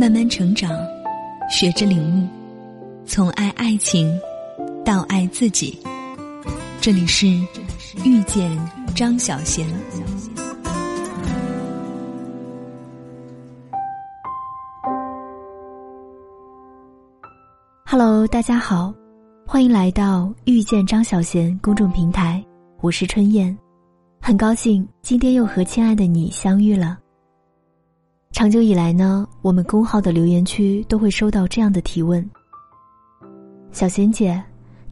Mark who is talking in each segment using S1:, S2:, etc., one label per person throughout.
S1: 慢慢成长，学着领悟，从爱爱情到爱自己。这里是遇见张小贤。
S2: Hello，大家好，欢迎来到遇见张小贤公众平台，我是春燕，很高兴今天又和亲爱的你相遇了。长久以来呢，我们公号的留言区都会收到这样的提问：小贤姐，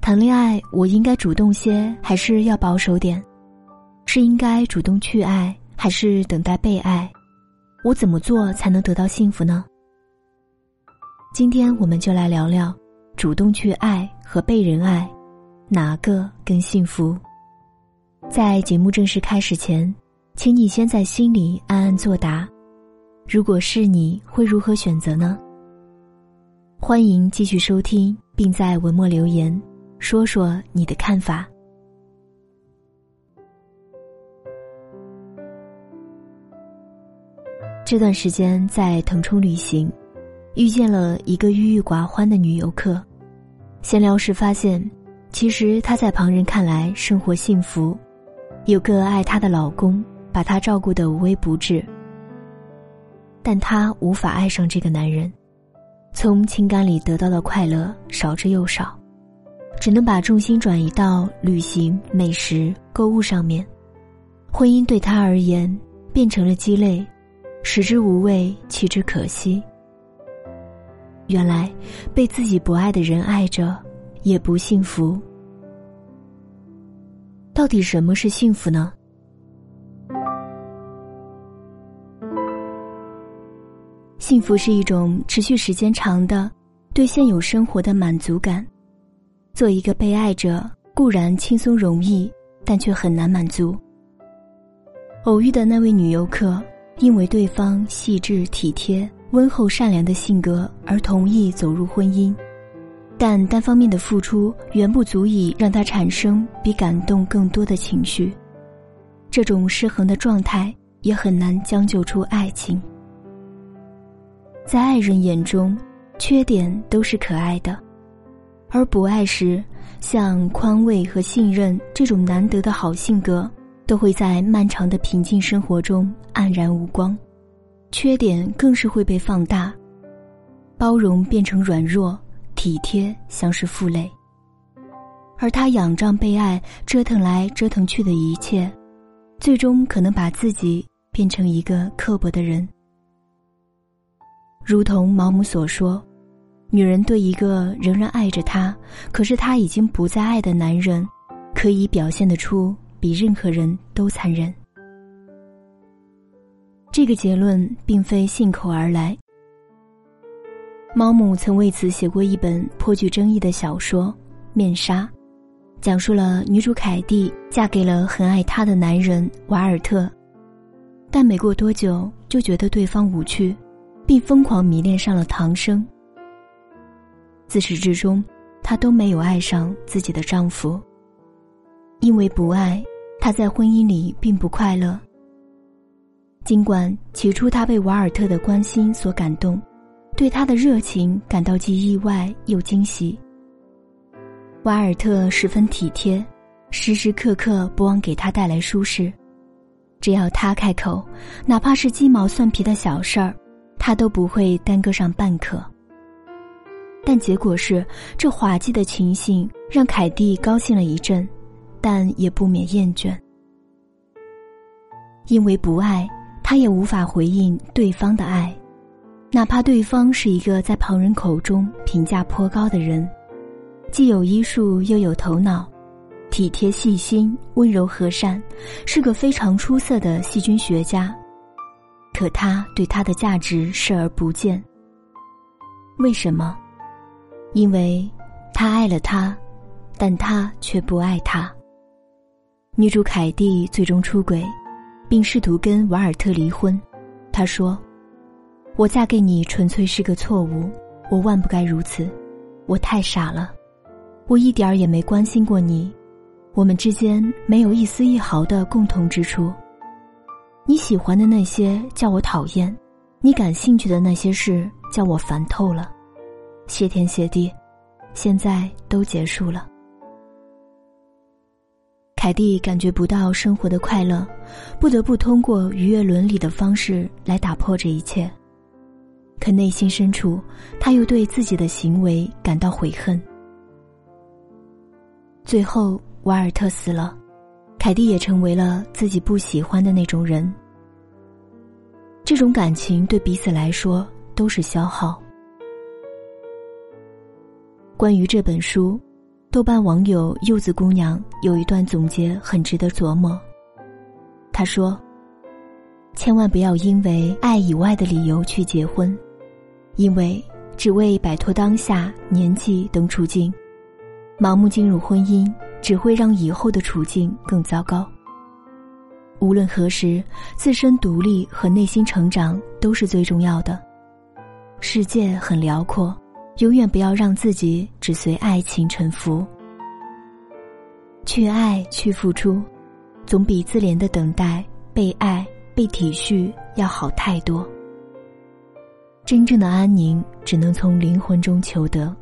S2: 谈恋爱我应该主动些，还是要保守点？是应该主动去爱，还是等待被爱？我怎么做才能得到幸福呢？今天我们就来聊聊，主动去爱和被人爱，哪个更幸福？在节目正式开始前，请你先在心里暗暗作答。如果是你会如何选择呢？欢迎继续收听，并在文末留言，说说你的看法。这段时间在腾冲旅行，遇见了一个郁郁寡欢的女游客。闲聊时发现，其实她在旁人看来生活幸福，有个爱她的老公，把她照顾得无微不至。但她无法爱上这个男人，从情感里得到的快乐少之又少，只能把重心转移到旅行、美食、购物上面。婚姻对她而言变成了鸡肋，食之无味，弃之可惜。原来被自己不爱的人爱着，也不幸福。到底什么是幸福呢？幸福是一种持续时间长的对现有生活的满足感。做一个被爱者固然轻松容易，但却很难满足。偶遇的那位女游客，因为对方细致体贴、温厚善良的性格而同意走入婚姻，但单方面的付出远不足以让她产生比感动更多的情绪。这种失衡的状态也很难将就出爱情。在爱人眼中，缺点都是可爱的；而不爱时，像宽慰和信任这种难得的好性格，都会在漫长的平静生活中黯然无光。缺点更是会被放大，包容变成软弱，体贴像是负累。而他仰仗被爱，折腾来折腾去的一切，最终可能把自己变成一个刻薄的人。如同毛姆所说，女人对一个仍然爱着她，可是她已经不再爱的男人，可以表现得出比任何人都残忍。这个结论并非信口而来。毛姆曾为此写过一本颇具争议的小说《面纱》，讲述了女主凯蒂嫁给了很爱她的男人瓦尔特，但没过多久就觉得对方无趣。并疯狂迷恋上了唐生。自始至终，她都没有爱上自己的丈夫。因为不爱，她在婚姻里并不快乐。尽管起初她被瓦尔特的关心所感动，对他的热情感到既意外又惊喜。瓦尔特十分体贴，时时刻刻不忘给她带来舒适。只要他开口，哪怕是鸡毛蒜皮的小事儿。他都不会耽搁上半刻，但结果是，这滑稽的情形让凯蒂高兴了一阵，但也不免厌倦。因为不爱，他也无法回应对方的爱，哪怕对方是一个在旁人口中评价颇高的人，既有医术又有头脑，体贴细心、温柔和善，是个非常出色的细菌学家。可他对他的价值视而不见。为什么？因为他爱了他，但他却不爱他。女主凯蒂最终出轨，并试图跟瓦尔特离婚。她说：“我嫁给你纯粹是个错误，我万不该如此。我太傻了，我一点儿也没关心过你，我们之间没有一丝一毫的共同之处。”你喜欢的那些叫我讨厌，你感兴趣的那些事叫我烦透了。谢天谢地，现在都结束了。凯蒂感觉不到生活的快乐，不得不通过逾越伦理的方式来打破这一切。可内心深处，他又对自己的行为感到悔恨。最后，瓦尔特死了，凯蒂也成为了自己不喜欢的那种人。这种感情对彼此来说都是消耗。关于这本书，豆瓣网友柚子姑娘有一段总结很值得琢磨。她说：“千万不要因为爱以外的理由去结婚，因为只为摆脱当下年纪等处境。”盲目进入婚姻，只会让以后的处境更糟糕。无论何时，自身独立和内心成长都是最重要的。世界很辽阔，永远不要让自己只随爱情沉浮。去爱，去付出，总比自怜的等待被爱、被体恤要好太多。真正的安宁，只能从灵魂中求得。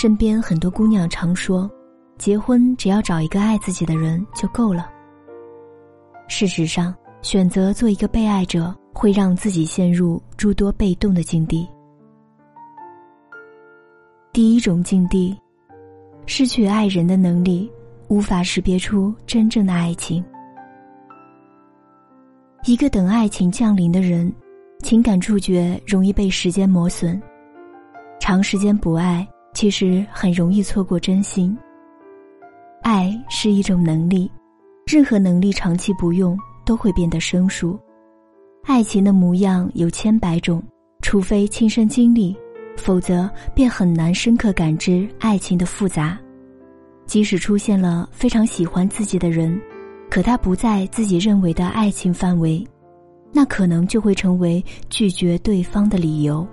S2: 身边很多姑娘常说，结婚只要找一个爱自己的人就够了。事实上，选择做一个被爱者，会让自己陷入诸多被动的境地。第一种境地，失去爱人的能力，无法识别出真正的爱情。一个等爱情降临的人，情感触觉容易被时间磨损，长时间不爱。其实很容易错过真心。爱是一种能力，任何能力长期不用都会变得生疏。爱情的模样有千百种，除非亲身经历，否则便很难深刻感知爱情的复杂。即使出现了非常喜欢自己的人，可他不在自己认为的爱情范围，那可能就会成为拒绝对方的理由。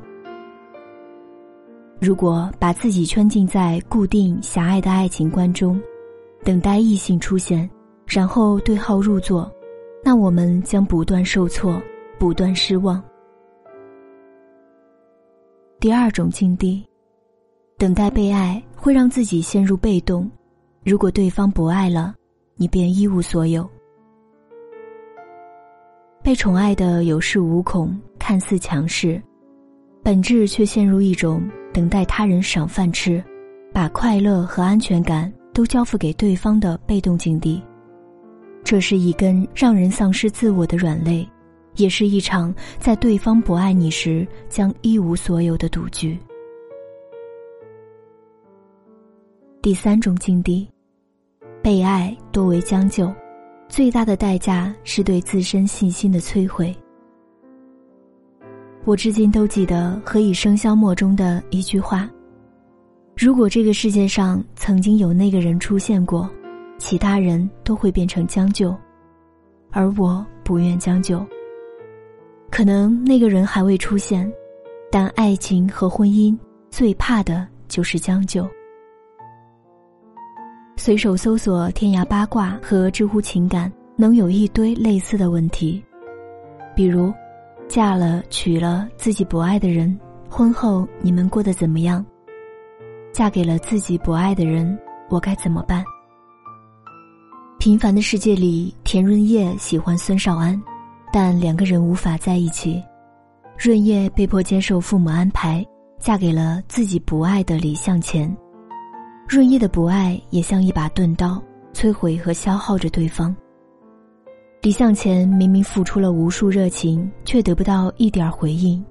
S2: 如果把自己圈禁在固定狭隘的爱情观中，等待异性出现，然后对号入座，那我们将不断受挫，不断失望。第二种境地，等待被爱会让自己陷入被动，如果对方不爱了，你便一无所有。被宠爱的有恃无恐，看似强势，本质却陷入一种。等待他人赏饭吃，把快乐和安全感都交付给对方的被动境地，这是一根让人丧失自我的软肋，也是一场在对方不爱你时将一无所有的赌局。第三种境地，被爱多为将就，最大的代价是对自身信心的摧毁。我至今都记得《何以笙箫默》中的一句话：“如果这个世界上曾经有那个人出现过，其他人都会变成将就，而我不愿将就。可能那个人还未出现，但爱情和婚姻最怕的就是将就。”随手搜索天涯八卦和知乎情感，能有一堆类似的问题，比如。嫁了娶了自己不爱的人，婚后你们过得怎么样？嫁给了自己不爱的人，我该怎么办？平凡的世界里，田润叶喜欢孙少安，但两个人无法在一起。润叶被迫接受父母安排，嫁给了自己不爱的李向前。润叶的不爱也像一把钝刀，摧毁和消耗着对方。李向前明明付出了无数热情，却得不到一点回应。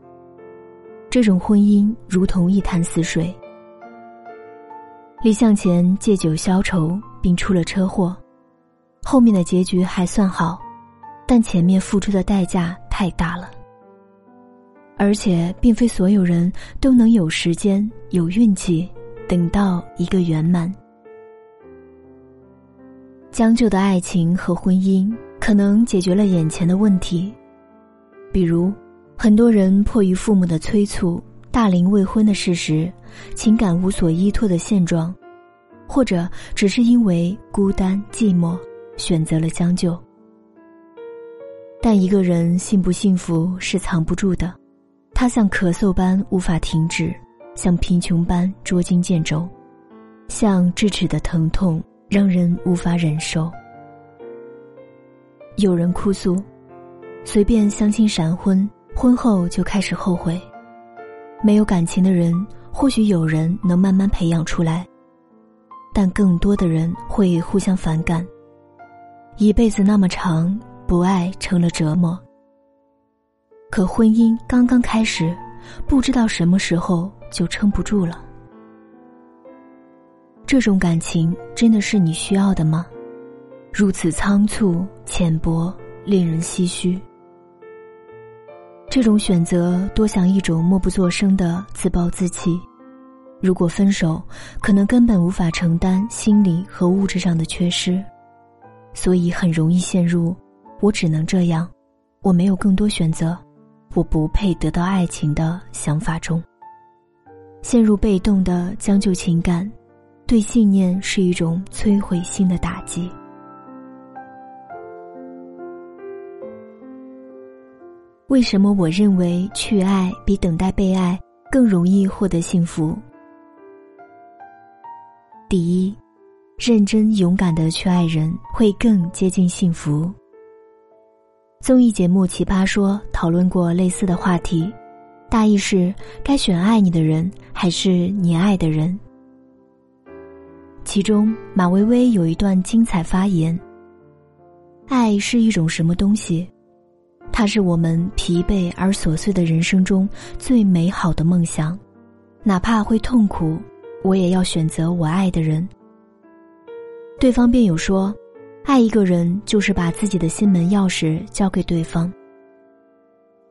S2: 这种婚姻如同一潭死水。李向前借酒消愁，并出了车祸，后面的结局还算好，但前面付出的代价太大了。而且，并非所有人都能有时间、有运气，等到一个圆满。将就的爱情和婚姻。可能解决了眼前的问题，比如，很多人迫于父母的催促，大龄未婚的事实，情感无所依托的现状，或者只是因为孤单寂寞，选择了将就。但一个人幸不幸福是藏不住的，他像咳嗽般无法停止，像贫穷般捉襟见肘，像智齿的疼痛让人无法忍受。有人哭诉，随便相亲闪婚，婚后就开始后悔。没有感情的人，或许有人能慢慢培养出来，但更多的人会互相反感。一辈子那么长。不爱成了折磨，可婚姻刚刚开始，不知道什么时候就撑不住了。这种感情真的是你需要的吗？如此仓促、浅薄，令人唏嘘。这种选择多像一种默不作声的自暴自弃。如果分手，可能根本无法承担心理和物质上的缺失，所以很容易陷入。我只能这样，我没有更多选择，我不配得到爱情的想法中，陷入被动的将就情感，对信念是一种摧毁性的打击。为什么我认为去爱比等待被爱更容易获得幸福？第一，认真勇敢的去爱人，会更接近幸福。综艺节目《奇葩说》讨论过类似的话题，大意是该选爱你的人还是你爱的人。其中，马薇薇有一段精彩发言：“爱是一种什么东西？它是我们疲惫而琐碎的人生中最美好的梦想，哪怕会痛苦，我也要选择我爱的人。”对方辩友说。爱一个人，就是把自己的心门钥匙交给对方。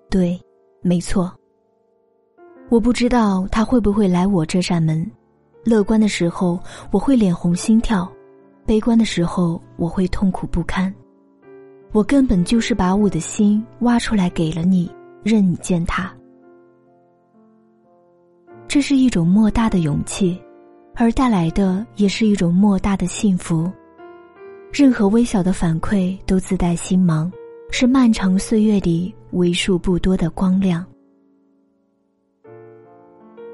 S2: 对，没错。我不知道他会不会来我这扇门。乐观的时候，我会脸红心跳；悲观的时候，我会痛苦不堪。我根本就是把我的心挖出来给了你，任你践踏。这是一种莫大的勇气，而带来的也是一种莫大的幸福。任何微小的反馈都自带星芒，是漫长岁月里为数不多的光亮。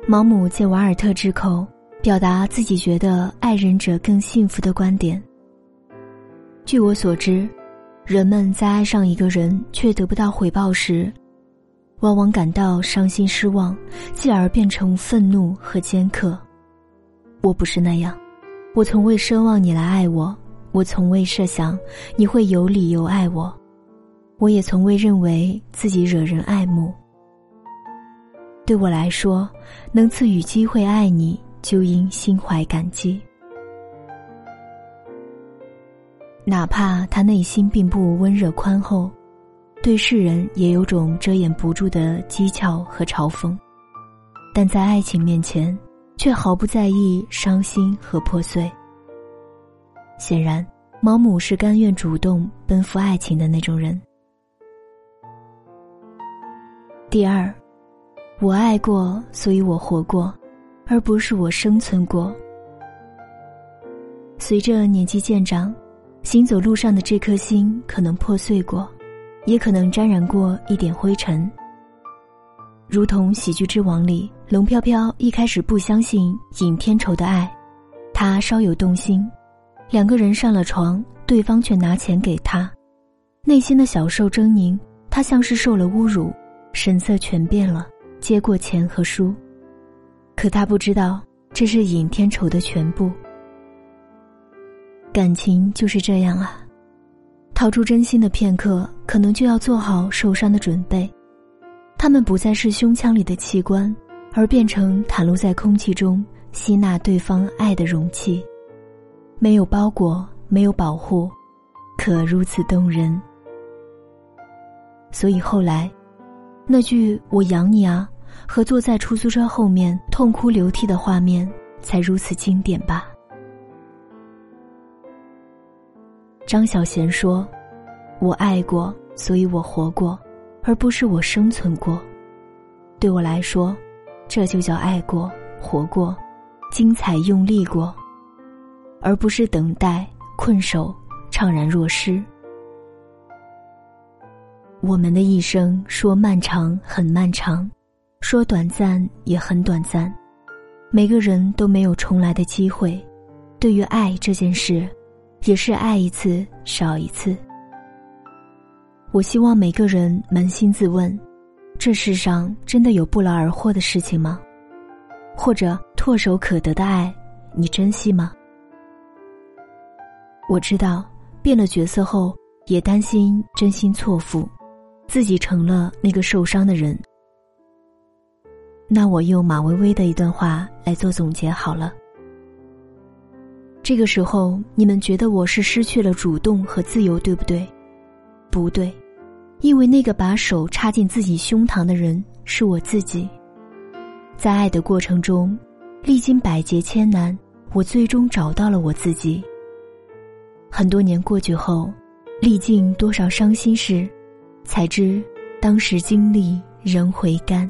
S2: 毛姆借瓦尔特之口，表达自己觉得爱人者更幸福的观点。据我所知，人们在爱上一个人却得不到回报时，往往感到伤心失望，继而变成愤怒和尖刻。我不是那样，我从未奢望你来爱我。我从未设想你会有理由爱我，我也从未认为自己惹人爱慕。对我来说，能赐予机会爱你，就应心怀感激。哪怕他内心并不温热宽厚，对世人也有种遮掩不住的讥诮和嘲讽，但在爱情面前，却毫不在意伤心和破碎。显然，毛姆是甘愿主动奔赴爱情的那种人。第二，我爱过，所以我活过，而不是我生存过。随着年纪渐长，行走路上的这颗心可能破碎过，也可能沾染过一点灰尘。如同《喜剧之王》里，龙飘飘一开始不相信尹天仇的爱，他稍有动心。两个人上了床，对方却拿钱给他，内心的小受狰狞。他像是受了侮辱，神色全变了，接过钱和书。可他不知道，这是尹天仇的全部。感情就是这样啊，掏出真心的片刻，可能就要做好受伤的准备。他们不再是胸腔里的器官，而变成袒露在空气中，吸纳对方爱的容器。没有包裹，没有保护，可如此动人。所以后来，那句“我养你啊”和坐在出租车后面痛哭流涕的画面，才如此经典吧。张小娴说：“我爱过，所以我活过，而不是我生存过。对我来说，这就叫爱过、活过，精彩用力过。”而不是等待、困守、怅然若失。我们的一生说漫长很漫长，说短暂也很短暂。每个人都没有重来的机会。对于爱这件事，也是爱一次少一次。我希望每个人扪心自问：这世上真的有不劳而获的事情吗？或者唾手可得的爱，你珍惜吗？我知道，变了角色后，也担心真心错付，自己成了那个受伤的人。那我用马薇薇的一段话来做总结好了。这个时候，你们觉得我是失去了主动和自由，对不对？不对，因为那个把手插进自己胸膛的人是我自己。在爱的过程中，历经百劫千难，我最终找到了我自己。很多年过去后，历尽多少伤心事，才知当时经历仍回甘。